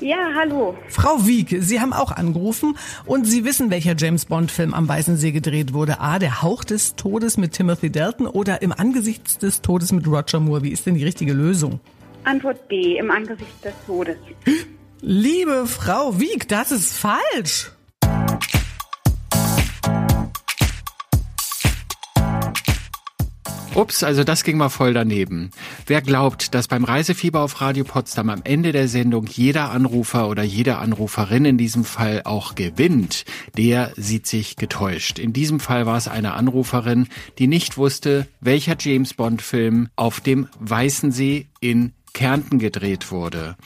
Ja, hallo. Frau Wieg, Sie haben auch angerufen und Sie wissen, welcher James Bond-Film am Weißen See gedreht wurde. A, der Hauch des Todes mit Timothy Dalton oder im Angesicht des Todes mit Roger Moore. Wie ist denn die richtige Lösung? Antwort B, im Angesicht des Todes. Liebe Frau Wieg, das ist falsch. Ups, also das ging mal voll daneben. Wer glaubt, dass beim Reisefieber auf Radio Potsdam am Ende der Sendung jeder Anrufer oder jede Anruferin in diesem Fall auch gewinnt, der sieht sich getäuscht. In diesem Fall war es eine Anruferin, die nicht wusste, welcher James Bond Film auf dem Weißen See in Kärnten gedreht wurde.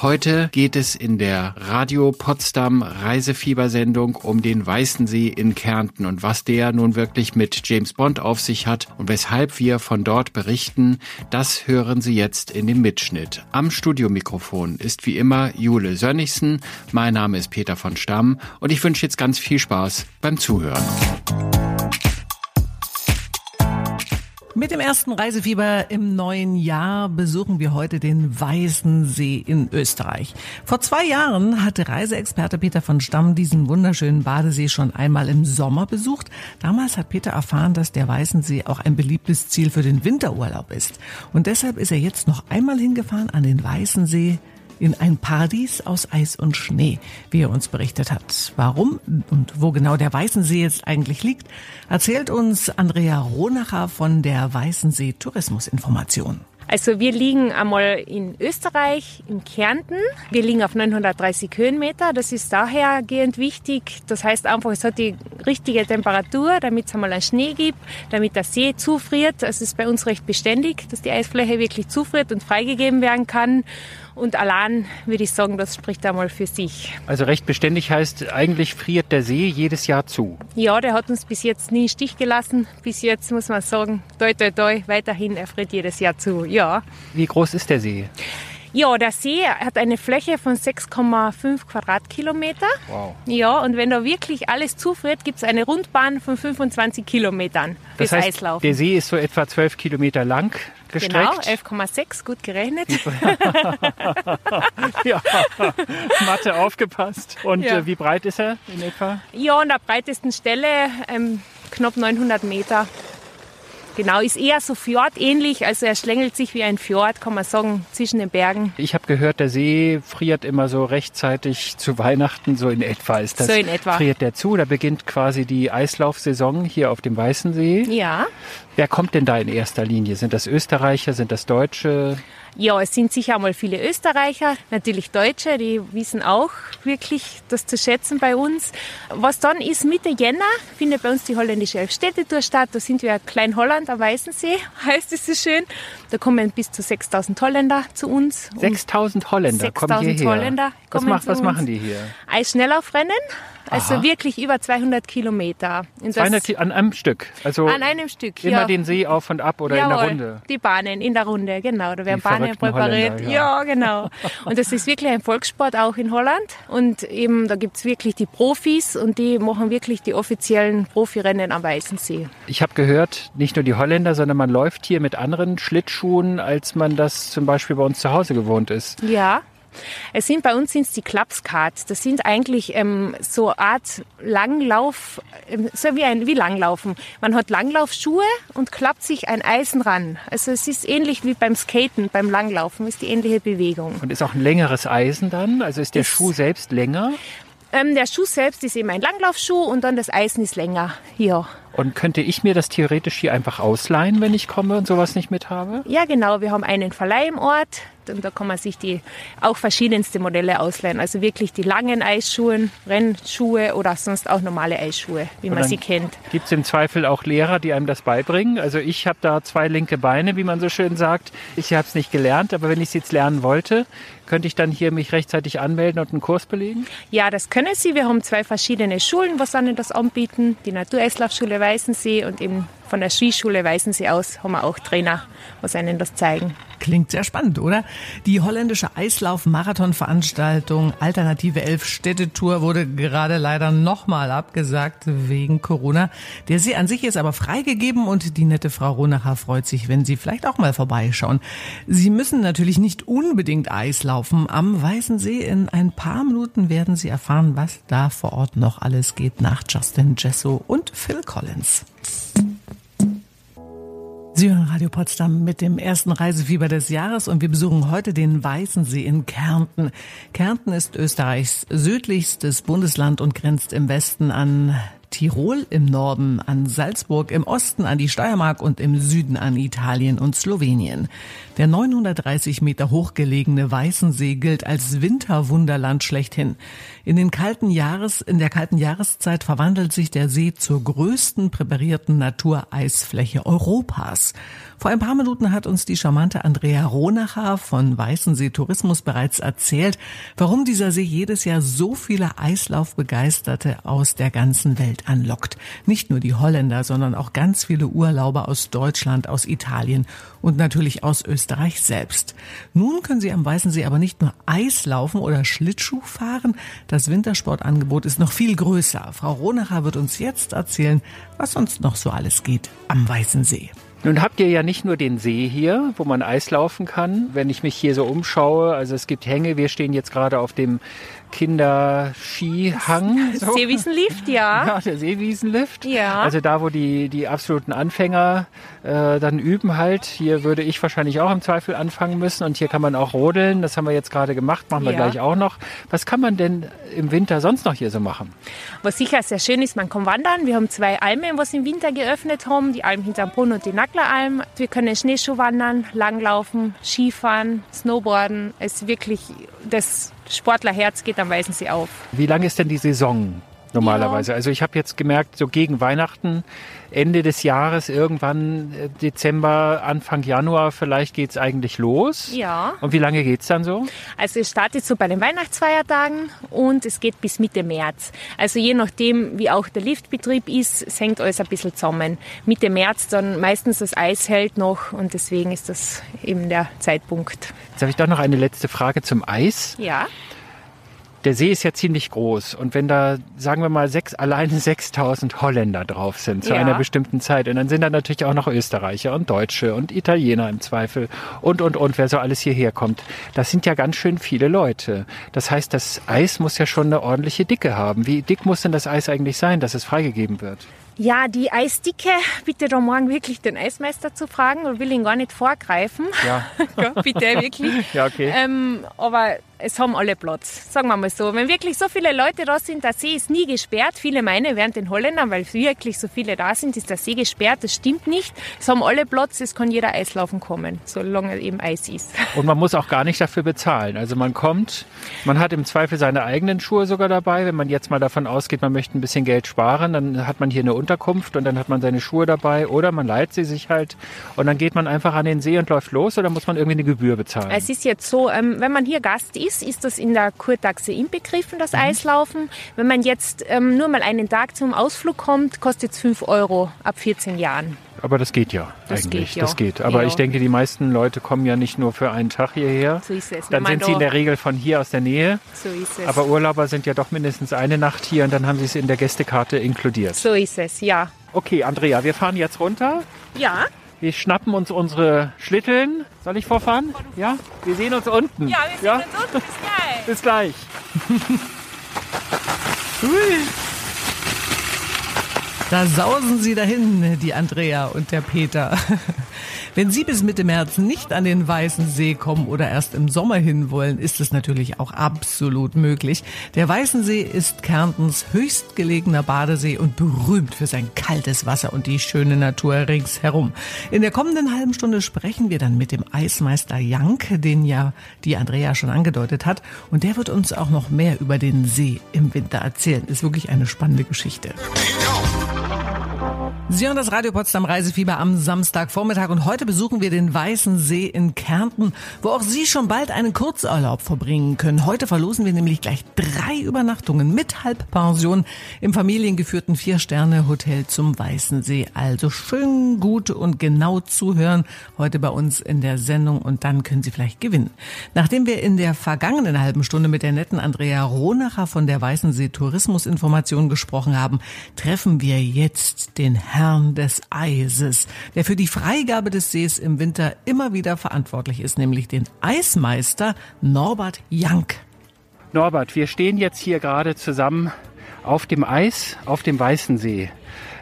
Heute geht es in der Radio Potsdam Reisefiebersendung um den Weißen See in Kärnten und was der nun wirklich mit James Bond auf sich hat und weshalb wir von dort berichten, das hören Sie jetzt in dem Mitschnitt. Am Studiomikrofon ist wie immer Jule Sönnigsen, mein Name ist Peter von Stamm und ich wünsche jetzt ganz viel Spaß beim Zuhören. Mit dem ersten Reisefieber im neuen Jahr besuchen wir heute den Weißen See in Österreich. Vor zwei Jahren hatte Reiseexperte Peter von Stamm diesen wunderschönen Badesee schon einmal im Sommer besucht. Damals hat Peter erfahren, dass der Weißen See auch ein beliebtes Ziel für den Winterurlaub ist. Und deshalb ist er jetzt noch einmal hingefahren an den Weißen See in ein Paradies aus Eis und Schnee, wie er uns berichtet hat. Warum und wo genau der Weißensee jetzt eigentlich liegt, erzählt uns Andrea Ronacher von der Weißensee Tourismusinformation. Also wir liegen einmal in Österreich, in Kärnten. Wir liegen auf 930 Höhenmeter. Das ist dahergehend wichtig. Das heißt einfach, es hat die richtige Temperatur, damit es einmal einen Schnee gibt, damit der See zufriert. Es ist bei uns recht beständig, dass die Eisfläche wirklich zufriert und freigegeben werden kann. Und allein würde ich sagen, das spricht einmal für sich. Also recht beständig heißt, eigentlich friert der See jedes Jahr zu. Ja, der hat uns bis jetzt nie im Stich gelassen. Bis jetzt muss man sagen, toi, toi, toi, weiterhin, er friert jedes Jahr zu, ja. Wie groß ist der See? Ja, der See hat eine Fläche von 6,5 Quadratkilometer. Wow. Ja, und wenn da wirklich alles zufriert, gibt es eine Rundbahn von 25 Kilometern das fürs heißt, Eislaufen. Der See ist so etwa 12 Kilometer lang genau, gestreckt. 11,6, gut gerechnet. ja, Mathe aufgepasst. Und Ja. äh, wie breit ist er in etwa? Ja, an der breitesten Stelle ähm, knapp 900 Meter. Genau, ist eher so fjordähnlich, also er schlängelt sich wie ein Fjord, kann man sagen, zwischen den Bergen. Ich habe gehört, der See friert immer so rechtzeitig zu Weihnachten, so in etwa ist das. So in etwa. Friert der zu, da beginnt quasi die Eislaufsaison hier auf dem Weißen See. Ja. Wer kommt denn da in erster Linie? Sind das Österreicher, sind das Deutsche? Ja, es sind sicher einmal viele Österreicher, natürlich Deutsche, die wissen auch wirklich das zu schätzen bei uns. Was dann ist, Mitte Jänner findet bei uns die holländische Elfstädtetour statt. Da sind wir Klein Holland am Weißensee, heißt es so schön. Da kommen bis zu 6000 Holländer zu uns. Und 6000 Holländer kommen 6000 hierher. Holländer was, kommen macht, zu was machen die hier? Eisschnelllaufrennen, also Aha. wirklich über 200 Kilometer. Und das 200 Ki- an einem Stück. Also an einem Stück, immer ja. den See auf und ab oder in der Jawohl, Runde. Die Bahnen in der Runde, genau. Da werden Die Bahnen präpariert. Ja. ja. genau. Und das ist wirklich ein Volkssport auch in Holland. Und eben da gibt's wirklich die Profis und die machen wirklich die offiziellen Profirennen am Weißen See. Ich habe gehört, nicht nur die Holländer, sondern man läuft hier mit anderen Schlittschuhen, als man das zum Beispiel bei uns zu Hause gewohnt ist. Ja. Es sind bei uns sind's die Klapskarts. Das sind eigentlich ähm, so eine Art Langlauf, ähm, so wie ein wie Langlaufen. Man hat Langlaufschuhe und klappt sich ein Eisen ran. Also es ist ähnlich wie beim Skaten, beim Langlaufen ist die ähnliche Bewegung. Und ist auch ein längeres Eisen dann? Also ist der Ist- Schuh selbst länger? Ähm, der Schuh selbst ist eben ein Langlaufschuh und dann das Eisen ist länger. Ja. Und könnte ich mir das theoretisch hier einfach ausleihen, wenn ich komme und sowas nicht mit habe? Ja, genau. Wir haben einen Verleih im Ort. Und da kann man sich die auch verschiedenste Modelle ausleihen. Also wirklich die langen Eisschuhe, Rennschuhe oder sonst auch normale Eisschuhe, wie man dann sie kennt. Gibt es im Zweifel auch Lehrer, die einem das beibringen? Also ich habe da zwei linke Beine, wie man so schön sagt. Ich habe es nicht gelernt, aber wenn ich es jetzt lernen wollte, könnte ich dann hier mich rechtzeitig anmelden und einen Kurs belegen? Ja, das können Sie. Wir haben zwei verschiedene Schulen, was Ihnen das anbieten. Die Natureislaufschule Weißensee und eben von der Skischule Weißensee aus haben wir auch Trainer, was einen das zeigen. Klingt sehr spannend, oder? Die holländische Eislauf-Marathon-Veranstaltung Alternative Elf Städtetour wurde gerade leider nochmal abgesagt wegen Corona. Der See an sich ist aber freigegeben und die nette Frau Ronacher freut sich, wenn Sie vielleicht auch mal vorbeischauen. Sie müssen natürlich nicht unbedingt Eislaufen am Weißen See. In ein paar Minuten werden Sie erfahren, was da vor Ort noch alles geht nach Justin Jesso und Phil Collins. Sie hören Radio Potsdam mit dem ersten Reisefieber des Jahres und wir besuchen heute den Weißen See in Kärnten. Kärnten ist Österreichs südlichstes Bundesland und grenzt im Westen an Tirol im Norden, an Salzburg im Osten, an die Steiermark und im Süden an Italien und Slowenien. Der 930 Meter hochgelegene Weißensee gilt als Winterwunderland schlechthin. In den kalten Jahres, in der kalten Jahreszeit verwandelt sich der See zur größten präparierten Natureisfläche Europas. Vor ein paar Minuten hat uns die charmante Andrea Ronacher von Weißensee Tourismus bereits erzählt, warum dieser See jedes Jahr so viele Eislaufbegeisterte aus der ganzen Welt anlockt. Nicht nur die Holländer, sondern auch ganz viele Urlauber aus Deutschland, aus Italien und natürlich aus Österreich selbst. Nun können Sie am Weißensee aber nicht nur Eislaufen oder Schlittschuh fahren. Das Wintersportangebot ist noch viel größer. Frau Ronacher wird uns jetzt erzählen, was sonst noch so alles geht am Weißen See. Nun habt ihr ja nicht nur den See hier, wo man Eis laufen kann. Wenn ich mich hier so umschaue, also es gibt Hänge. Wir stehen jetzt gerade auf dem Kinderskihang. So. Seewiesenlift, ja. Ja, der Seewiesenlift. Ja. Also da, wo die, die absoluten Anfänger äh, dann üben halt. Hier würde ich wahrscheinlich auch im Zweifel anfangen müssen. Und hier kann man auch rodeln. Das haben wir jetzt gerade gemacht, machen wir Ja. gleich auch noch. Was kann man denn im Winter sonst noch hier so machen? Was sicher sehr schön ist, man kann wandern. Wir haben zwei Almen, was im Winter geöffnet haben. Die Alm hinterm Brunn und die Nackleralm. Wir können Schneeschuh wandern, langlaufen, Skifahren, Snowboarden. Es ist wirklich, das Sportlerherz geht am Weißensee auf. Wie lang ist denn die Saison normalerweise? Also ich habe jetzt gemerkt, so gegen Weihnachten, Ende des Jahres, irgendwann äh, Dezember, Anfang Januar vielleicht geht's eigentlich los. Ja. Und wie lange geht's dann so? Also es startet so bei den Weihnachtsfeiertagen und es geht bis Mitte März. Also je nachdem, wie auch der Liftbetrieb ist, hängt alles ein bisschen zusammen. Mitte März dann meistens das Eis hält noch und deswegen ist das eben der Zeitpunkt. Jetzt habe ich doch noch eine letzte Frage zum Eis. Ja. Der See ist ja ziemlich groß und wenn da, sagen wir mal, sechs, alleine 6000 Holländer drauf sind zu Ja. einer bestimmten Zeit und dann sind da natürlich auch noch Österreicher und Deutsche und Italiener im Zweifel und, und, und, wer so alles hierher kommt. Das sind ja ganz schön viele Leute. Das heißt, das Eis muss ja schon eine ordentliche Dicke haben. Wie dick muss denn das Eis eigentlich sein, dass es freigegeben wird? Ja, die Eisdicke, bitte da morgen wirklich den Eismeister zu fragen und will ihn gar nicht vorgreifen. Ja. Ja, bitte, wirklich. Ja, okay. Ähm, aber es haben alle Platz, sagen wir mal so. Wenn wirklich so viele Leute da sind, der See ist nie gesperrt. Viele meinen während den Holländern, weil wirklich so viele da sind, ist der See gesperrt. Das stimmt nicht. Es haben alle Platz, es kann jeder Eislaufen kommen, solange eben Eis ist. Und man muss auch gar nicht dafür bezahlen. Also man kommt, man hat im Zweifel seine eigenen Schuhe sogar dabei. Wenn man jetzt mal davon ausgeht, man möchte ein bisschen Geld sparen, dann hat man hier eine Unterkunft und dann hat man seine Schuhe dabei oder man leiht sie sich halt und dann geht man einfach an den See und läuft los oder muss man irgendwie eine Gebühr bezahlen? Es ist jetzt so, ähm, wenn man hier Gast ist, ist das in der Kurtaxe inbegriffen, das Eislaufen. Wenn man jetzt ähm, nur mal einen Tag zum Ausflug kommt, kostet es 5 Euro ab 14 Jahren. Aber das geht ja Das eigentlich. geht ja. Das geht. Aber Ja. ich denke, die meisten Leute kommen ja nicht nur für einen Tag hierher. So ist es. Dann sind sie in der Regel von hier aus der Nähe. So ist es. Aber Urlauber sind ja doch mindestens eine Nacht hier und dann haben sie es in der Gästekarte inkludiert. so ist es, ja. Okay, Andrea, wir fahren jetzt runter. Ja, Wir schnappen uns unsere Schlitteln. Soll ich vorfahren? Ja? Wir sehen uns unten. ja wir sehen uns unten. Bis gleich. Bis gleich. Da sausen sie dahin, die Andrea und der Peter. Wenn Sie bis Mitte März nicht an den Weißen See kommen oder erst im Sommer hin wollen, ist es natürlich auch absolut möglich. Der Weißen See ist Kärntens höchstgelegener Badesee und berühmt für sein kaltes Wasser und die schöne Natur ringsherum. In der kommenden halben Stunde sprechen wir dann mit dem Eismeister Jank, den ja die Andrea schon angedeutet hat. Und der wird uns auch noch mehr über den See im Winter erzählen. Ist wirklich eine spannende Geschichte. Sie hören das Radio Potsdam Reisefieber am Samstagvormittag und heute besuchen wir den Weißen See in Kärnten, wo auch Sie schon bald einen Kurzurlaub verbringen können. Heute verlosen wir nämlich gleich drei Übernachtungen mit Halbpension im familiengeführten Vier-Sterne-Hotel zum Weißen See. Also schön gut und genau zuhören heute bei uns in der Sendung und dann können Sie vielleicht gewinnen. Nachdem wir in der vergangenen halben Stunde mit der netten Andrea Ronacher von der Weißen See Tourismusinformation gesprochen haben, treffen wir jetzt den Herrn des Eises, der für die Freigabe des Sees im Winter immer wieder verantwortlich ist, nämlich den Eismeister Norbert Jank. Norbert, wir stehen jetzt hier gerade zusammen auf dem Eis, auf dem Weißen See.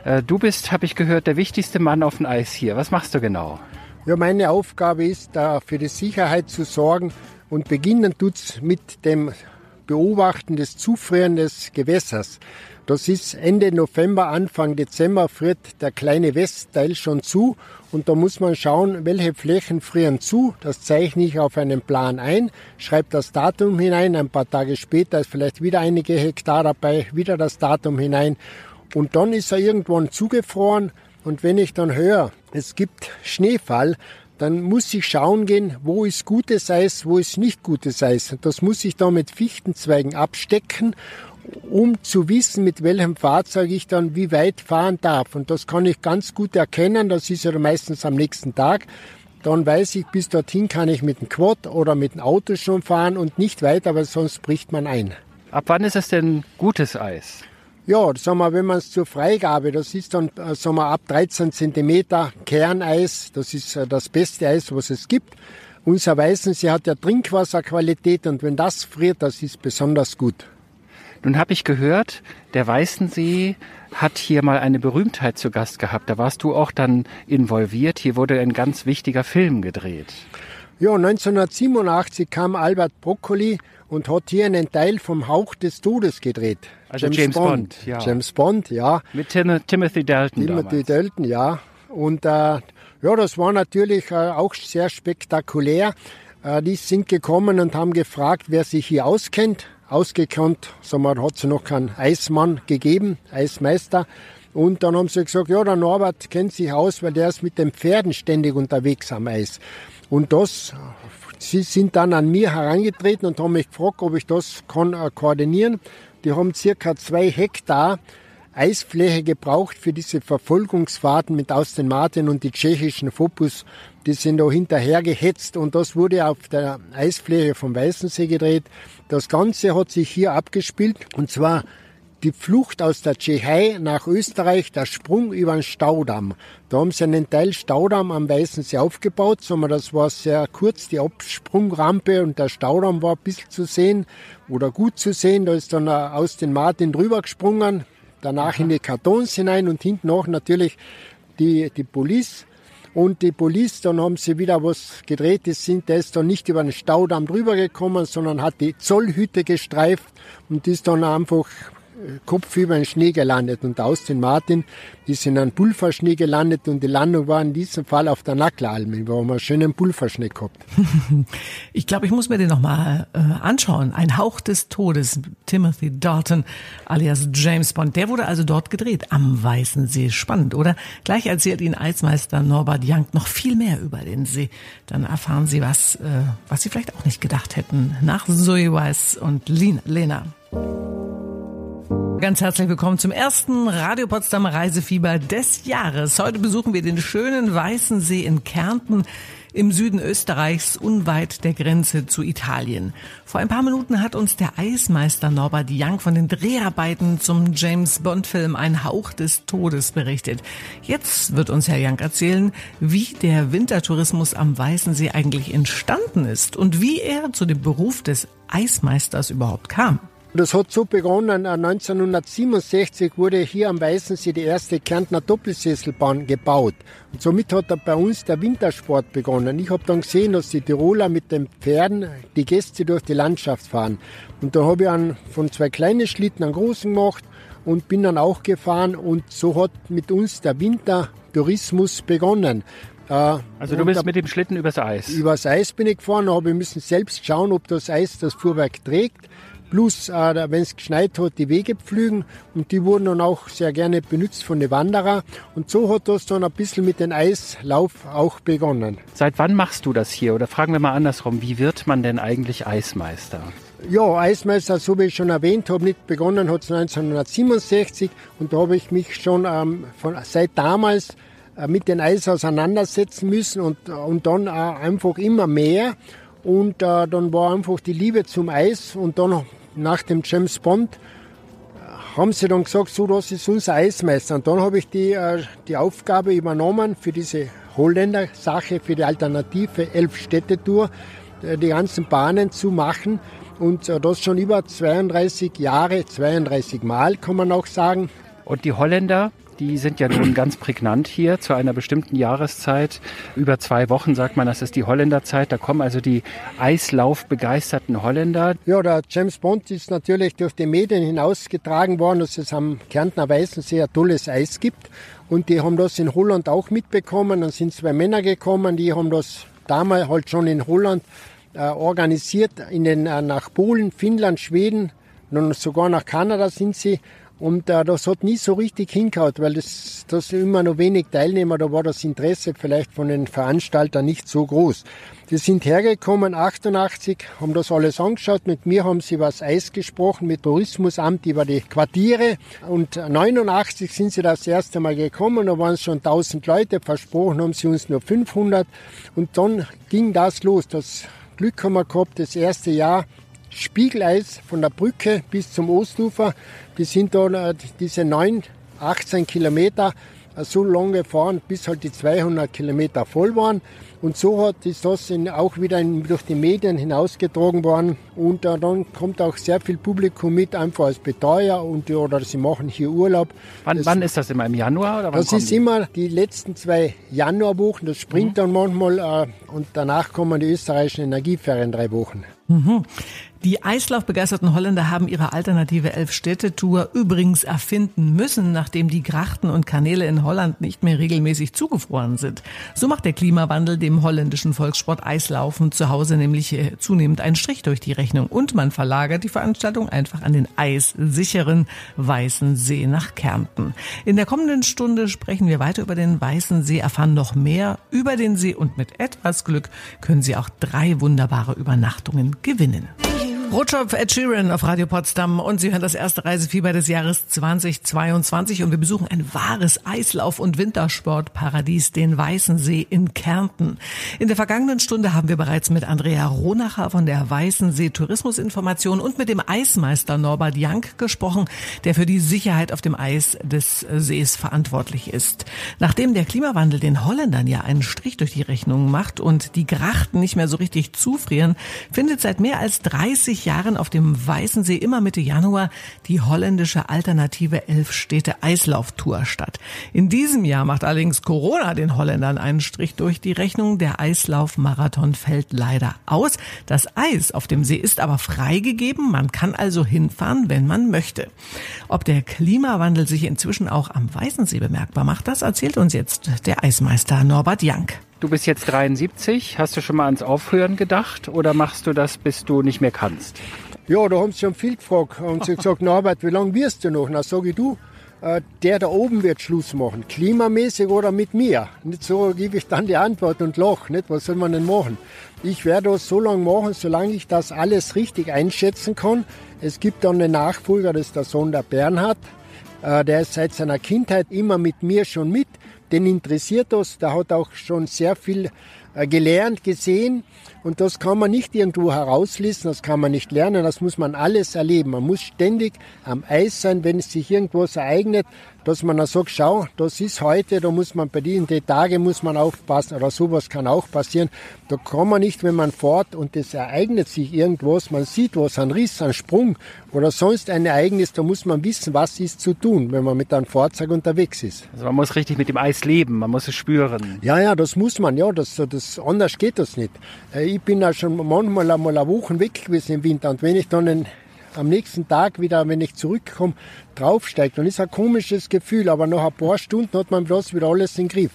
Äh, du bist, habe ich gehört, der wichtigste Mann auf dem Eis hier. Was machst du genau? Ja, meine Aufgabe ist, da für die Sicherheit zu sorgen und beginnen tut's mit dem Beobachten des Zufrieren des Gewässers. Das ist Ende November, Anfang Dezember friert der kleine Westteil schon zu. Und da muss man schauen, welche Flächen frieren zu. Das zeichne ich auf einen Plan ein, schreibe das Datum hinein, ein paar Tage später ist vielleicht wieder einige Hektar dabei, wieder das Datum hinein. Und dann ist er irgendwann zugefroren. Und wenn ich dann höre, es gibt Schneefall, dann muss ich schauen gehen, wo ist gutes Eis, wo ist nicht gutes Eis. Das muss ich dann mit Fichtenzweigen abstecken um zu wissen, mit welchem Fahrzeug ich dann wie weit fahren darf. Und das kann ich ganz gut erkennen. Das ist ja meistens am nächsten Tag. Dann weiß ich, bis dorthin kann ich mit dem Quad oder mit dem Auto schon fahren und nicht weiter, weil sonst bricht man ein. Ab wann ist es denn gutes Eis? Ja, sagen wir, wenn man es zur Freigabe, das ist dann äh, sagen wir, ab 13 Zentimeter Kerneis, das ist äh, das beste Eis, was es gibt. Unser Weißensee hat ja Trinkwasserqualität und wenn das friert, das ist besonders gut. Nun habe ich gehört, der Weißensee hat hier mal eine Berühmtheit zu Gast gehabt. Da warst du auch dann involviert. Hier wurde ein ganz wichtiger Film gedreht. Ja, 1987 kam Albert Broccoli und hat hier einen Teil vom Hauch des Todes gedreht. Also James, James Bond. Bond. ja. James Bond, ja. Mit Tim Timothy Dalton Timothy damals. Dalton, ja. Und äh, ja, das war natürlich äh, auch sehr spektakulär. Äh, die sind gekommen und haben gefragt, wer sich hier auskennt ausgekannt. Wir, hat es noch keinen Eismann gegeben, Eismeister. Und dann haben sie gesagt, ja, der Norbert kennt sich aus, weil der ist mit den Pferden ständig unterwegs am Eis. Und das, sie sind dann an mir herangetreten und haben mich gefragt, ob ich das kann äh, koordinieren. Die haben circa zwei Hektar Eisfläche gebraucht für diese Verfolgungsfahrten mit Austin Martin und die tschechischen Fopus. Die sind da hinterher gehetzt und das wurde auf der Eisfläche vom Weißensee gedreht. Das Ganze hat sich hier abgespielt und zwar die Flucht aus der Tschechei nach Österreich, der Sprung über den Staudamm. Da haben sie einen Teil Staudamm am Weißensee aufgebaut, sondern das war sehr kurz, die Absprungrampe und der Staudamm war ein bisschen zu sehen oder gut zu sehen. Da ist dann aus den Martin drüber gesprungen, danach in die Kartons hinein und hinten auch natürlich die, die Police. Und die Police, dann haben sie wieder was gedreht. Die sind, der ist dann nicht über den Staudamm drüber gekommen, sondern hat die Zollhütte gestreift und ist dann einfach Kopf über den Schnee gelandet. Und aus den Martin ist in einem Pulverschnee gelandet und die Landung war in diesem Fall auf der Nackelalm. wo einen schönen Pulverschnee gehabt. ich glaube, ich muss mir den nochmal äh, anschauen. Ein Hauch des Todes, Timothy Dalton alias James Bond. Der wurde also dort gedreht, am Weißen See. Spannend, oder? Gleich erzählt Ihnen Eismeister Norbert Young noch viel mehr über den See. Dann erfahren Sie was, äh, was Sie vielleicht auch nicht gedacht hätten. Nach Zoe Weiss und Lena. Ganz herzlich willkommen zum ersten Radio Potsdamer Reisefieber des Jahres. Heute besuchen wir den schönen Weißen See in Kärnten im Süden Österreichs, unweit der Grenze zu Italien. Vor ein paar Minuten hat uns der Eismeister Norbert Young von den Dreharbeiten zum James Bond Film Ein Hauch des Todes berichtet. Jetzt wird uns Herr Young erzählen, wie der Wintertourismus am Weißen See eigentlich entstanden ist und wie er zu dem Beruf des Eismeisters überhaupt kam. Das hat so begonnen, 1967 äh, wurde hier am Weißensee die erste Kärntner Doppelsesselbahn gebaut. Und somit hat bei uns der Wintersport begonnen. Ich habe dann gesehen, dass die Tiroler mit den Pferden die Gäste durch die Landschaft fahren. Und da habe ich einen, von zwei kleinen Schlitten einen großen gemacht und bin dann auch gefahren. Und so hat mit uns der Wintertourismus begonnen. Äh, also du bist mit dem Schlitten übers Eis? Übers Eis bin ich gefahren, aber wir müssen selbst schauen, ob das Eis das Fuhrwerk trägt. Plus äh, wenn es geschneit hat, die Wege pflügen und die wurden dann auch sehr gerne benutzt von den Wanderern und so hat das dann ein bisschen mit dem Eislauf auch begonnen. Seit wann machst du das hier oder fragen wir mal andersrum, wie wird man denn eigentlich Eismeister? Ja, Eismeister, so wie ich schon erwähnt habe, nicht begonnen hat es 1967 und da habe ich mich schon ähm, von, seit damals äh, mit dem Eis auseinandersetzen müssen und, und dann auch einfach immer mehr. Und äh, dann war einfach die Liebe zum Eis und dann nach dem James Bond äh, haben sie dann gesagt, so, das ist unser Eismeister. Und dann habe ich die, äh, die Aufgabe übernommen für diese Holländer-Sache, für die alternative Elf-Städte-Tour, äh, die ganzen Bahnen zu machen. Und äh, das schon über 32 Jahre, 32 Mal kann man auch sagen. Und die Holländer, die sind ja nun ganz prägnant hier zu einer bestimmten Jahreszeit. Über zwei Wochen sagt man, das ist die Holländerzeit. Da kommen also die Eislauf-begeisterten Holländer. Ja, der James Bond ist natürlich durch die Medien hinausgetragen worden, dass es am Kärntner Weißensee ein tolles Eis gibt. Und die haben das in Holland auch mitbekommen. Dann sind zwei Männer gekommen, die haben das damals halt schon in Holland äh, organisiert in den, äh, nach Polen, Finnland, Schweden und sogar nach Kanada sind sie. Und äh, das hat nie so richtig hingehauen, weil das, das immer noch wenig Teilnehmer, da war das Interesse vielleicht von den Veranstaltern nicht so groß. Die sind hergekommen, 88, haben das alles angeschaut. Mit mir haben sie das Eis gesprochen, mit Tourismusamt über die Quartiere. Und 89 sind sie das erste Mal gekommen, da waren es schon 1000 Leute, versprochen haben sie uns nur 500. Und dann ging das los. Das Glück haben wir gehabt, das erste Jahr Spiegeleis von der Brücke bis zum Ostufer. Die sind da diese 9, 18 Kilometer so lange gefahren, bis halt die 200 Kilometer voll waren. Und so hat ist das auch wieder in, durch die Medien hinausgetragen worden. Und äh, dann kommt auch sehr viel Publikum mit, einfach als Betreuer und, oder sie machen hier Urlaub. Wann, das, wann ist das immer? Im Januar? Oder wann das ist die? immer die letzten zwei Januarwochen. Das springt mhm. dann manchmal äh, und danach kommen die österreichischen Energieferien drei Wochen. Mhm. Die Eislaufbegeisterten Holländer haben ihre alternative Elf-Städte-Tour übrigens erfinden müssen, nachdem die Grachten und Kanäle in Holland nicht mehr regelmäßig zugefroren sind. So macht der Klimawandel dem holländischen Volkssport Eislaufen zu Hause nämlich äh, zunehmend einen Strich durch die Rechnung und man verlagert die Veranstaltung einfach an den eissicheren Weißen See nach Kärnten. In der kommenden Stunde sprechen wir weiter über den Weißen See, erfahren noch mehr über den See und mit etwas Glück können Sie auch drei wunderbare Übernachtungen gewinnen. Rotschopf Ed Sheeran auf Radio Potsdam und Sie hören das erste Reisefieber des Jahres 2022 und wir besuchen ein wahres Eislauf- und Wintersportparadies, den Weißen See in Kärnten. In der vergangenen Stunde haben wir bereits mit Andrea Ronacher von der Weißen See Tourismusinformation und mit dem Eismeister Norbert Jank gesprochen, der für die Sicherheit auf dem Eis des Sees verantwortlich ist. Nachdem der Klimawandel den Holländern ja einen Strich durch die Rechnung macht und die Grachten nicht mehr so richtig zufrieren, findet seit mehr als 30 Jahren auf dem Weißen See immer Mitte Januar die holländische alternative Elfstädte Eislauftour statt. In diesem Jahr macht allerdings Corona den Holländern einen Strich durch die Rechnung. Der Eislaufmarathon fällt leider aus. Das Eis auf dem See ist aber freigegeben. Man kann also hinfahren, wenn man möchte. Ob der Klimawandel sich inzwischen auch am Weißen See bemerkbar macht, das erzählt uns jetzt der Eismeister Norbert Jank. Du bist jetzt 73. Hast du schon mal ans Aufhören gedacht oder machst du das, bis du nicht mehr kannst? Ja, da haben sie schon viel gefragt. Und sie gesagt, Norbert, wie lange wirst du noch? Na, sage ich, du, äh, der da oben wird Schluss machen. Klimamäßig oder mit mir? Nicht so gebe ich dann die Antwort und lach. Nicht? Was soll man denn machen? Ich werde das so lange machen, solange ich das alles richtig einschätzen kann. Es gibt dann einen Nachfolger, das ist der Sohn der Bernhard. Äh, der ist seit seiner Kindheit immer mit mir schon mit den interessiert das. Der hat auch schon sehr viel äh, gelernt, gesehen. Und das kann man nicht irgendwo herauslesen, das kann man nicht lernen, das muss man alles erleben. Man muss ständig am Eis sein, wenn es sich irgendwas ereignet dass man dann sagt, schau, das ist heute, da muss man bei diesen Tagen muss man aufpassen oder sowas kann auch passieren. Da kann man nicht, wenn man fährt und es ereignet sich irgendwas, man sieht was, ein Riss, ein Sprung oder sonst ein Ereignis, da muss man wissen, was ist zu tun, wenn man mit einem Fahrzeug unterwegs ist. Also man muss richtig mit dem Eis leben, man muss es spüren. Ja, ja, das muss man, ja, das, das, anders geht das nicht. Äh, ich bin ja schon manchmal einmal eine Woche weg gewesen im Winter und wenn ich dann ein am nächsten Tag wieder, wenn ich zurückkomme, draufsteigt. Dann ist ein komisches Gefühl, aber nach ein paar Stunden hat man bloß wieder alles im Griff.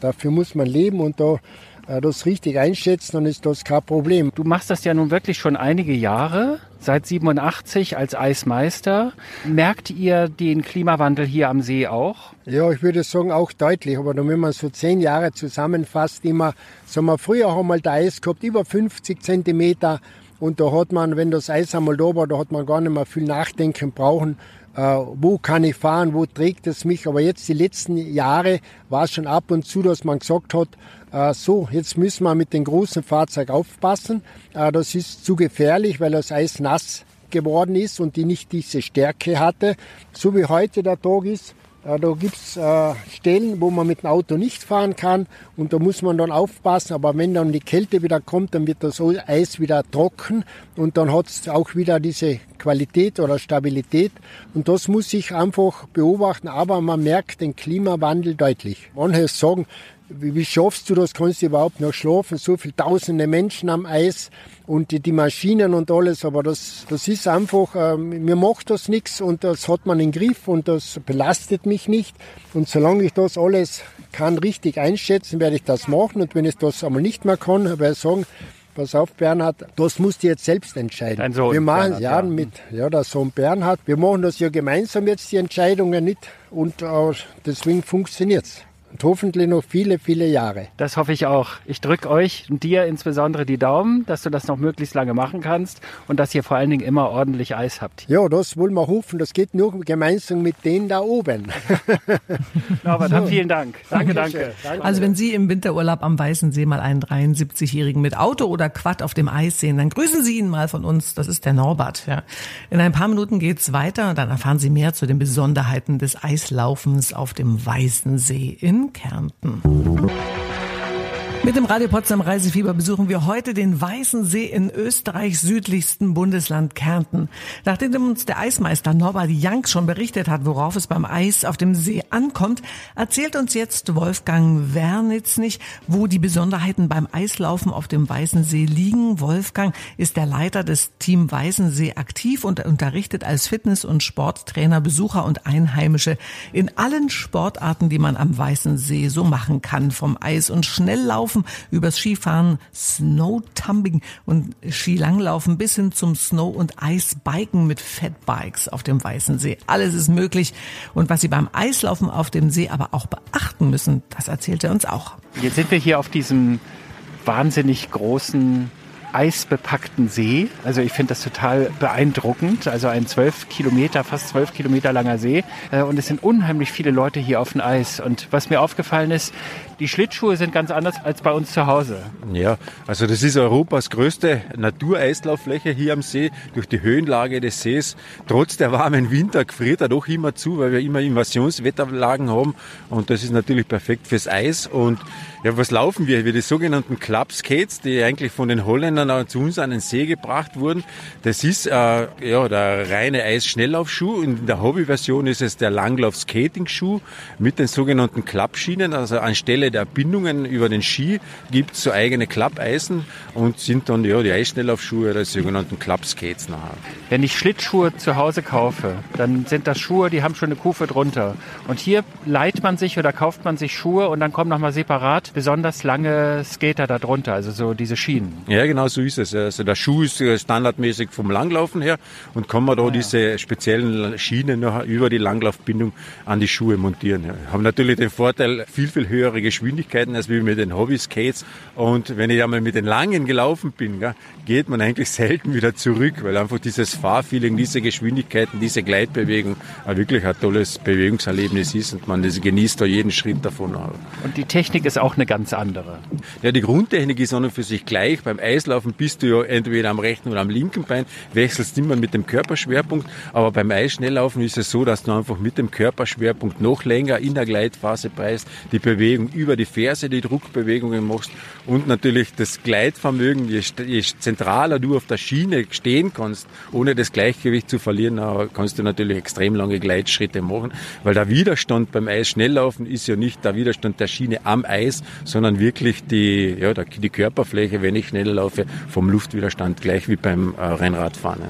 Dafür muss man leben und da äh, das richtig einschätzen, dann ist das kein Problem. Du machst das ja nun wirklich schon einige Jahre, seit 87 als Eismeister. Merkt ihr den Klimawandel hier am See auch? Ja, ich würde sagen auch deutlich, aber wenn man so zehn Jahre zusammenfasst, immer, sagen wir, früher haben wir halt Eis gehabt, über 50 Zentimeter und da hat man, wenn das Eis einmal da war, da hat man gar nicht mehr viel nachdenken brauchen äh, wo kann ich fahren, wo trägt es mich. Aber jetzt die letzten Jahre war es schon ab und zu, dass man gesagt hat, äh, so, jetzt müssen wir mit dem großen Fahrzeug aufpassen. Äh, das ist zu gefährlich, weil das Eis nass geworden ist und die nicht diese Stärke hatte. So wie heute der Tag ist, äh, da gibt's äh, Stellen, wo man mit dem Auto nicht fahren kann und da muss man dann aufpassen. Aber wenn dann die Kälte wieder kommt, dann wird das Eis wieder trocken und dann hat's auch wieder diese Qualität oder Stabilität. Und das muss ich einfach beobachten. Aber man merkt den Klimawandel deutlich. Manche sagen, wie, schaffst du das? Kannst du überhaupt noch schlafen? So viele tausende Menschen am Eis und die, die Maschinen und alles, aber das, das ist einfach, äh, mir macht das nichts und das hat man im Griff und das belastet mich nicht. Und solange ich das alles kann richtig einschätzen, werde ich das machen und wenn ich das einmal nicht mehr kann, werde ich sagen, pass auf Bernhard, das musst du jetzt selbst entscheiden. Dein Sohn, wir machen Bernhard, ja, ja mit, ja, der Sohn Bernhard, wir machen das ja gemeinsam jetzt, die Entscheidungen nicht und äh, deswegen funktioniert's und hoffentlich noch viele, viele Jahre. Das hoffe ich auch. Ich drücke euch und dir insbesondere die Daumen, dass du das noch möglichst lange machen kannst und dass ihr vor allen Dingen immer ordentlich Eis habt. Ja, das wollen wir hoffen. Das geht nur gemeinsam mit denen da oben. Norbert, so. vielen Dank. Danke, danke, danke. Also wenn Sie im Winterurlaub am Weißen See mal einen 73-Jährigen mit Auto oder Quad auf dem Eis sehen, dann grüßen Sie ihn mal von uns. Das ist der Norbert. Ja. In ein paar Minuten geht's weiter und dann erfahren Sie mehr zu den Besonderheiten des Eislaufens auf dem Weißen See in Kärnten. Mit dem Radio Potsdam Reisefieber besuchen wir heute den Weißen See in Österreichs südlichsten Bundesland Kärnten. Nachdem uns der Eismeister Norbert Jank schon berichtet hat, worauf es beim Eis auf dem See ankommt, erzählt uns jetzt Wolfgang Wernitz nicht, wo die Besonderheiten beim Eislaufen auf dem Weißen See liegen. Wolfgang ist der Leiter des Team Weißen See aktiv und unterrichtet als Fitness- und Sporttrainer Besucher und Einheimische in allen Sportarten, die man am Weißen See so machen kann, vom Eis- und Schnelllaufen Laufen, übers Skifahren, Snowtumbling und Skilanglaufen bis hin zum Snow- und Eisbiken mit Fatbikes auf dem Weißen See. Alles ist möglich. Und was Sie beim Eislaufen auf dem See aber auch beachten müssen, das erzählt er uns auch. Jetzt sind wir hier auf diesem wahnsinnig großen eisbepackten See. Also ich finde das total beeindruckend. Also ein zwölf Kilometer, fast zwölf Kilometer langer See. Äh, und es sind unheimlich viele Leute hier auf dem Eis. Und was mir aufgefallen ist, die Schlittschuhe sind ganz anders als bei uns zu Hause. Ja, also das ist Europas größte Natureislauffläche hier am See durch die Höhenlage des Sees. Trotz der warmen Winter friert er doch immer zu, weil wir immer Invasionswetterlagen haben. Und das ist natürlich perfekt fürs Eis. Und ja, was laufen wir? Wir die sogenannten Club Skates, die eigentlich von den Holländern zu uns an den See gebracht wurden. Das ist äh, ja der reine Eisschnelllaufschuh. In der Hobbyversion ist es der Langlauf-Skating-Schuh mit den sogenannten Klappschienen. Also anstelle der Bindungen über den Ski gibt es so eigene Klappeisen und sind dann ja die Eisschnelllaufschuhe oder die sogenannten Club Skates nachher. Wenn ich Schlittschuhe zu Hause kaufe, dann sind das Schuhe, die haben schon eine Kufe drunter. Und hier leiht man sich oder kauft man sich Schuhe und dann kommen nochmal separat besonders lange Skater da drunter, also so diese Schienen. Ja, genau so ist es. Also der Schuh ist standardmäßig vom Langlaufen her und kann man da ah, diese speziellen Schienen noch über die Langlaufbindung an die Schuhe montieren. Ja. Haben natürlich den Vorteil, viel, viel höhere Geschwindigkeiten als wie mit den Hobby-Skates. Und wenn ich einmal mit den langen gelaufen bin, gell, geht man eigentlich selten wieder zurück, weil einfach dieses Fahrfeeling, diese Geschwindigkeiten, diese Gleitbewegung wirklich ein tolles Bewegungserlebnis ist und man genießt da jeden Schritt davon. Und die Technik ist auch eine ganz andere. Ja, die Grundtechnik ist an und für sich gleich. Beim Eislaufen bist du ja entweder am rechten oder am linken Bein, wechselst immer mit dem Körperschwerpunkt. Aber beim Eisschnelllaufen ist es so, dass du einfach mit dem Körperschwerpunkt noch länger in der Gleitphase preist, die Bewegung über die Ferse, die Druckbewegungen machst und natürlich das Gleitvermögen, je, je zentraler du auf der Schiene stehen kannst, ohne das Gleichgewicht zu verlieren, kannst du natürlich extrem lange Gleitschritte machen, weil der Widerstand beim Eisschnelllaufen ist ja nicht der Widerstand der Schiene am Eis, sondern wirklich die, ja, die Körperfläche, wenn ich schnell laufe, vom Luftwiderstand, gleich wie beim äh, Rennradfahren.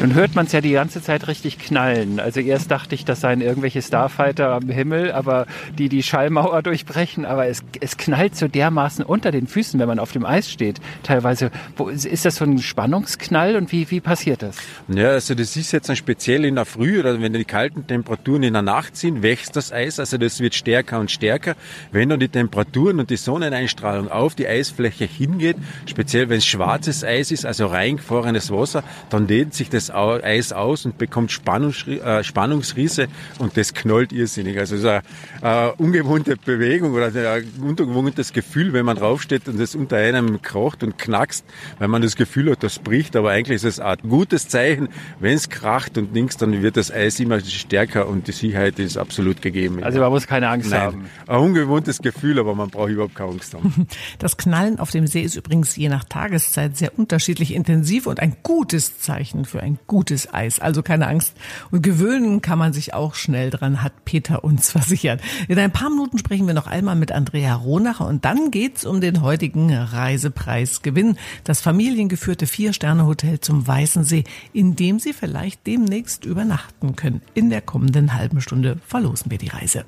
Nun hört man es ja die ganze Zeit richtig knallen. Also erst dachte ich, das seien irgendwelche Starfighter am Himmel, aber die die Schallmauer durchbrechen. Aber es, es knallt so dermaßen unter den Füßen, wenn man auf dem Eis steht. Teilweise, wo, ist das so ein Spannungsknall und wie, wie passiert das? Ja, also das ist jetzt speziell in der Früh oder wenn die kalten Temperaturen in der Nacht sind, wächst das Eis. Also das wird stärker und stärker. Wenn dann die Temperaturen und die Sonneneinstrahlung auf die Eisfläche hingeht, speziell wenn es schwarzes Eis ist, also reingefrorenes Wasser, dann dehnt sich das Eis aus und bekommt Spannungs, äh, Spannungsrisse und das knallt irrsinnig. Also es ist eine, eine ungewohnte Bewegung oder ein ungewohntes Gefühl, wenn man draufsteht und es unter einem kracht und knackst, weil man das Gefühl hat, das bricht. Aber eigentlich ist es ein gutes Zeichen. Wenn es kracht und links, dann wird das Eis immer stärker und die Sicherheit ist absolut gegeben. Also man muss keine Angst Nein, haben. Ein ungewohntes Gefühl, aber man braucht überhaupt keine Angst haben. Das Knallen auf dem See ist übrigens je nach Tageszeit sehr unterschiedlich intensiv und ein gutes Zeichen für ein gutes Eis. Also keine Angst. Und gewöhnen kann man sich auch schnell dran, hat Peter uns versichert. In ein paar Minuten sprechen wir noch einmal mit Andrea Ronacher und dann geht's um den heutigen Reisepreisgewinn. Das familiengeführte Vier-Sterne-Hotel zum Weißen See, in dem Sie vielleicht demnächst übernachten können. In der kommenden halben Stunde verlosen wir die Reise.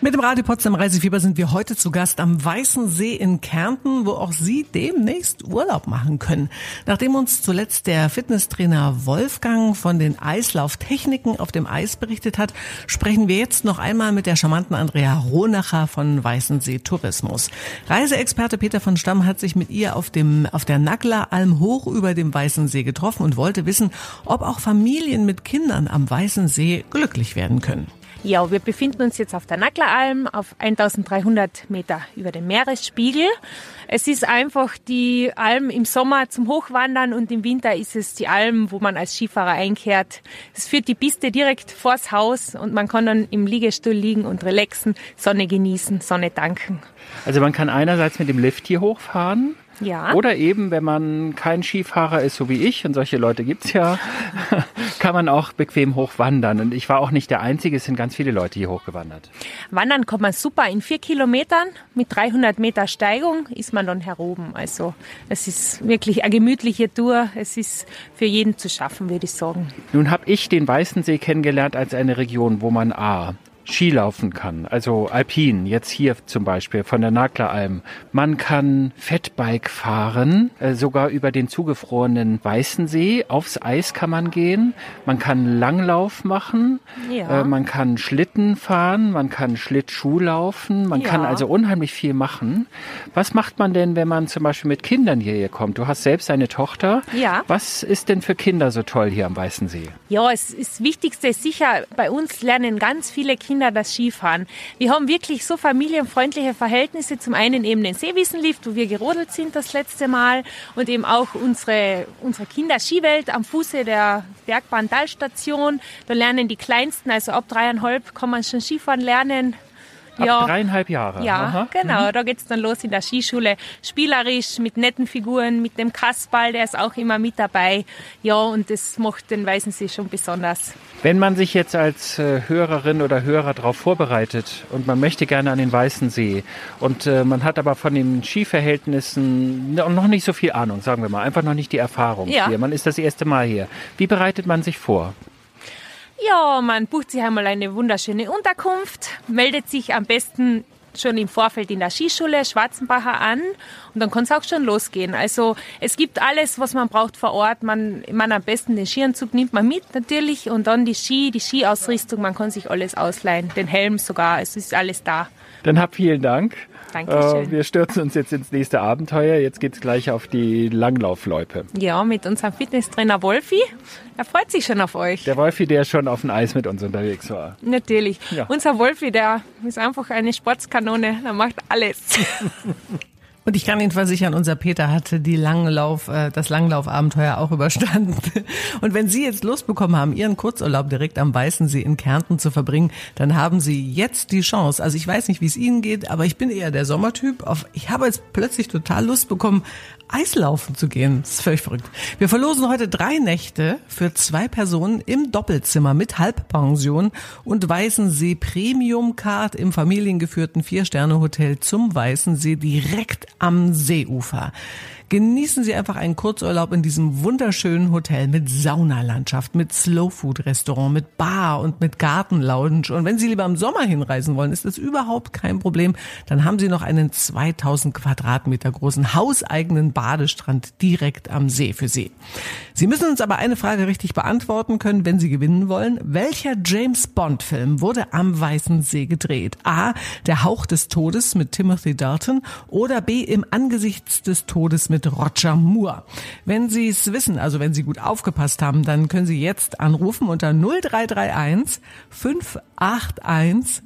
Mit dem Radio Potsdam Reisefieber sind wir heute zu Gast am Weißen See in Kärnten, wo auch Sie demnächst Urlaub machen können. Nachdem uns zuletzt der Fitnesstrainer Wolfgang von den Eislauftechniken auf dem Eis berichtet hat, sprechen wir jetzt noch einmal mit der charmanten Andrea Ronacher von Weißen See Tourismus. Reiseexperte Peter von Stamm hat sich mit ihr auf dem, auf der Nackleralm hoch über dem Weißen See getroffen und wollte wissen, ob auch Familien mit Kindern am Weißen See glücklich werden können. Ja, wir befinden uns jetzt auf der Nackleralm auf 1300 Meter über dem Meeresspiegel. Es ist einfach die Alm im Sommer zum Hochwandern und im Winter ist es die Alm, wo man als Skifahrer einkehrt. Es führt die Piste direkt vors Haus und man kann dann im Liegestuhl liegen und relaxen, Sonne genießen, Sonne danken. Also man kann einerseits mit dem Lift hier hochfahren. Ja. Oder eben, wenn man kein Skifahrer ist, so wie ich, und solche Leute gibt's ja, kann man auch bequem hochwandern. Und ich war auch nicht der Einzige, es sind ganz viele Leute hier hochgewandert. Wandern kommt man super. In vier Kilometern mit 300 Meter Steigung ist man dann heroben. Also es ist wirklich eine gemütliche Tour. Es ist für jeden zu schaffen, würde ich sagen. Nun habe ich den Weißen See kennengelernt als eine Region, wo man A Skilaufen kann, also Alpin, jetzt hier zum Beispiel von der Nagleralm. Man kann Fettbike fahren, äh, sogar über den zugefrorenen Weißen See. Aufs Eis kann man gehen. Man kann Langlauf machen. Ja. Äh, man kann Schlitten fahren. Man kann Schlittschuh laufen. Man Ja. kann also unheimlich viel machen. Was macht man denn, wenn man zum Beispiel mit Kindern hierher kommt? Du hast selbst eine Tochter. Ja. Was ist denn für Kinder so toll hier am Weißen See? Ja, es ist das Wichtigste sicher, bei uns lernen ganz viele Kinder das Skifahren. Wir haben wirklich so familienfreundliche Verhältnisse. Zum einen eben den Seewiesenlift, wo wir gerodelt sind das letzte Mal und eben auch unsere, unsere Kinder-Skiwelt am Fuße der Bergbahn Talstation. Da lernen die Kleinsten, also ab dreieinhalb kann man schon Skifahren lernen. Ab dreieinhalb Jahre. Ja, Aha. genau. Da geht's dann los in der Skischule. Spielerisch, mit netten Figuren, mit dem Kasperl, der ist auch immer mit dabei. Ja, und das macht den Weißen See schon besonders. Wenn man sich jetzt als äh, Hörerin oder Hörer darauf vorbereitet und man möchte gerne an den Weißen See und äh, man hat aber von den Skiverhältnissen no- noch nicht so viel Ahnung, sagen wir mal, einfach noch nicht die Erfahrung Ja. hier. Man ist das erste Mal hier. Wie bereitet man sich vor? Ja, man bucht sich einmal eine wunderschöne Unterkunft, meldet sich am besten schon im Vorfeld in der Skischule Schwarzenbacher an und dann kann es auch schon losgehen. Also es gibt alles, was man braucht vor Ort. Man, man am besten den Skianzug nimmt man mit natürlich und dann die Ski, die Skiausrüstung, man kann sich alles ausleihen, den Helm sogar, es ist alles da. Dann hab vielen Dank. Dankeschön. Äh, wir stürzen uns jetzt ins nächste Abenteuer. Jetzt geht's gleich auf die Langlaufloipe. Ja, mit unserem Fitnesstrainer Wolfi. Er freut sich schon auf euch. Der Wolfi, der schon auf dem Eis mit uns unterwegs war. Natürlich. Ja. Unser Wolfi, der ist einfach eine Sportskanone, der macht alles. Und ich kann Ihnen versichern, unser Peter hatte die Langlauf, äh, das Langlaufabenteuer auch überstanden. Und wenn Sie jetzt Lust bekommen haben, Ihren Kurzurlaub direkt am Weißen See in Kärnten zu verbringen, dann haben Sie jetzt die Chance. Also ich weiß nicht, wie es Ihnen geht, aber ich bin eher der Sommertyp. Ich habe jetzt plötzlich total Lust bekommen, Eislaufen zu gehen. Das ist völlig verrückt. Wir verlosen heute drei Nächte für zwei Personen im Doppelzimmer mit Halbpension und Weißen See Premium Card im familiengeführten Vier-Sterne-Hotel zum Weißen See direkt am Seeufer. Genießen Sie einfach einen Kurzurlaub in diesem wunderschönen Hotel mit Saunalandschaft, mit Slowfood-Restaurant, mit Bar und mit Gartenlounge. Und wenn Sie lieber im Sommer hinreisen wollen, ist das überhaupt kein Problem. Dann haben Sie noch einen 2000 Quadratmeter großen hauseigenen Badestrand direkt am See für Sie. Sie müssen uns aber eine Frage richtig beantworten können, wenn Sie gewinnen wollen. Welcher James Bond Film wurde am Weißen See gedreht? A. Der Hauch des Todes mit Timothy Dalton oder B. Im Angesichts des Todes mit Roger Moore. Wenn Sie es wissen, also wenn Sie gut aufgepasst haben, dann können Sie jetzt anrufen unter 0331 581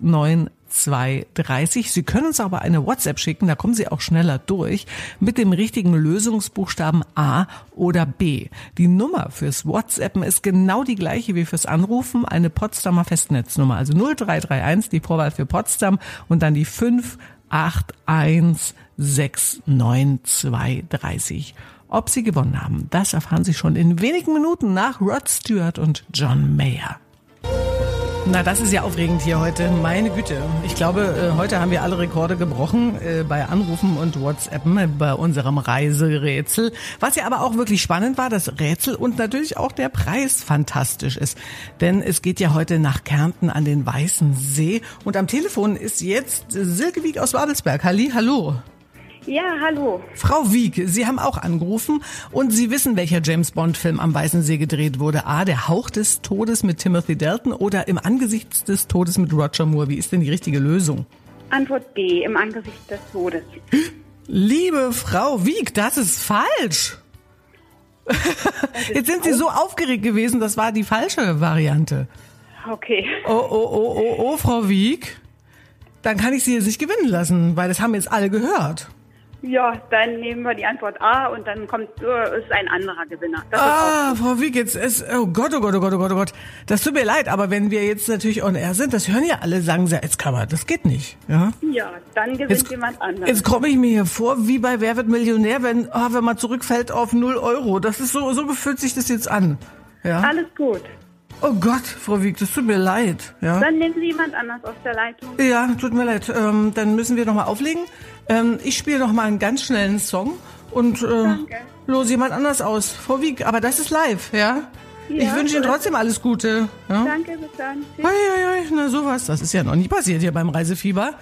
69 230. Sie können uns aber eine WhatsApp schicken, da kommen Sie auch schneller durch, mit dem richtigen Lösungsbuchstaben A oder B. Die Nummer fürs WhatsAppen ist genau die gleiche wie fürs Anrufen, eine Potsdamer Festnetznummer, also 0331, die Vorwahl für Potsdam und dann die 581693230. Ob Sie gewonnen haben, das erfahren Sie schon in wenigen Minuten nach Rod Stewart und John Mayer. Na, das ist ja aufregend hier heute. Meine Güte. Ich glaube, äh, heute haben wir alle Rekorde gebrochen äh, bei Anrufen und WhatsAppen äh, bei unserem Reiserätsel. Was ja aber auch wirklich spannend war, das Rätsel und natürlich auch der Preis fantastisch ist. Denn es geht ja heute nach Kärnten an den Weißen See. Und am Telefon ist jetzt Silke Wieg aus Babelsberg. Halli, hallo. Ja, hallo. Frau Wieg, Sie haben auch angerufen und Sie wissen, welcher James Bond-Film am Weißen See gedreht wurde. A, der Hauch des Todes mit Timothy Dalton oder im Angesicht des Todes mit Roger Moore. Wie ist denn die richtige Lösung? Antwort B, im Angesicht des Todes. Liebe Frau Wieg, das ist falsch. Jetzt sind Sie so aufgeregt gewesen, das war die falsche Variante. Okay. Oh, oh, oh, oh, oh, Frau Wieg. Dann kann ich Sie jetzt nicht gewinnen lassen, weil das haben jetzt alle gehört. Ja, dann nehmen wir die Antwort A und dann kommt äh, ist ein anderer Gewinner. Das Ah, Frau Wieg, jetzt ist, oh Gott, oh Gott, oh Gott, oh Gott, oh Gott. Das tut mir leid, aber wenn wir jetzt natürlich on air sind, das hören ja alle, sagen sie, jetzt kann man, das geht nicht, ja? ja, dann gewinnt Jetzt, jemand anderes. jetzt komme ich mir hier vor, wie bei Wer wird Millionär, wenn, ah, wenn man zurückfällt auf 0 Euro. Das ist so, so fühlt sich das jetzt an. Ja? Alles gut. Oh Gott, Frau Wieg, das tut mir leid. Ja, Dann nehmen Sie jemand anders aus der Leitung. ja tut mir leid. Ähm, dann müssen wir nochmal auflegen. Ähm, ich spiele noch mal einen ganz schnellen Song und äh, los jemand anders aus. Frau Wieg, aber das ist live, ja? ich Ja, wünsche Ihnen trotzdem alles Gute. Ja? Danke, bis dann. Tschüss. Ei, ei, ei, na sowas, das ist ja noch nie passiert hier beim Reisefieber.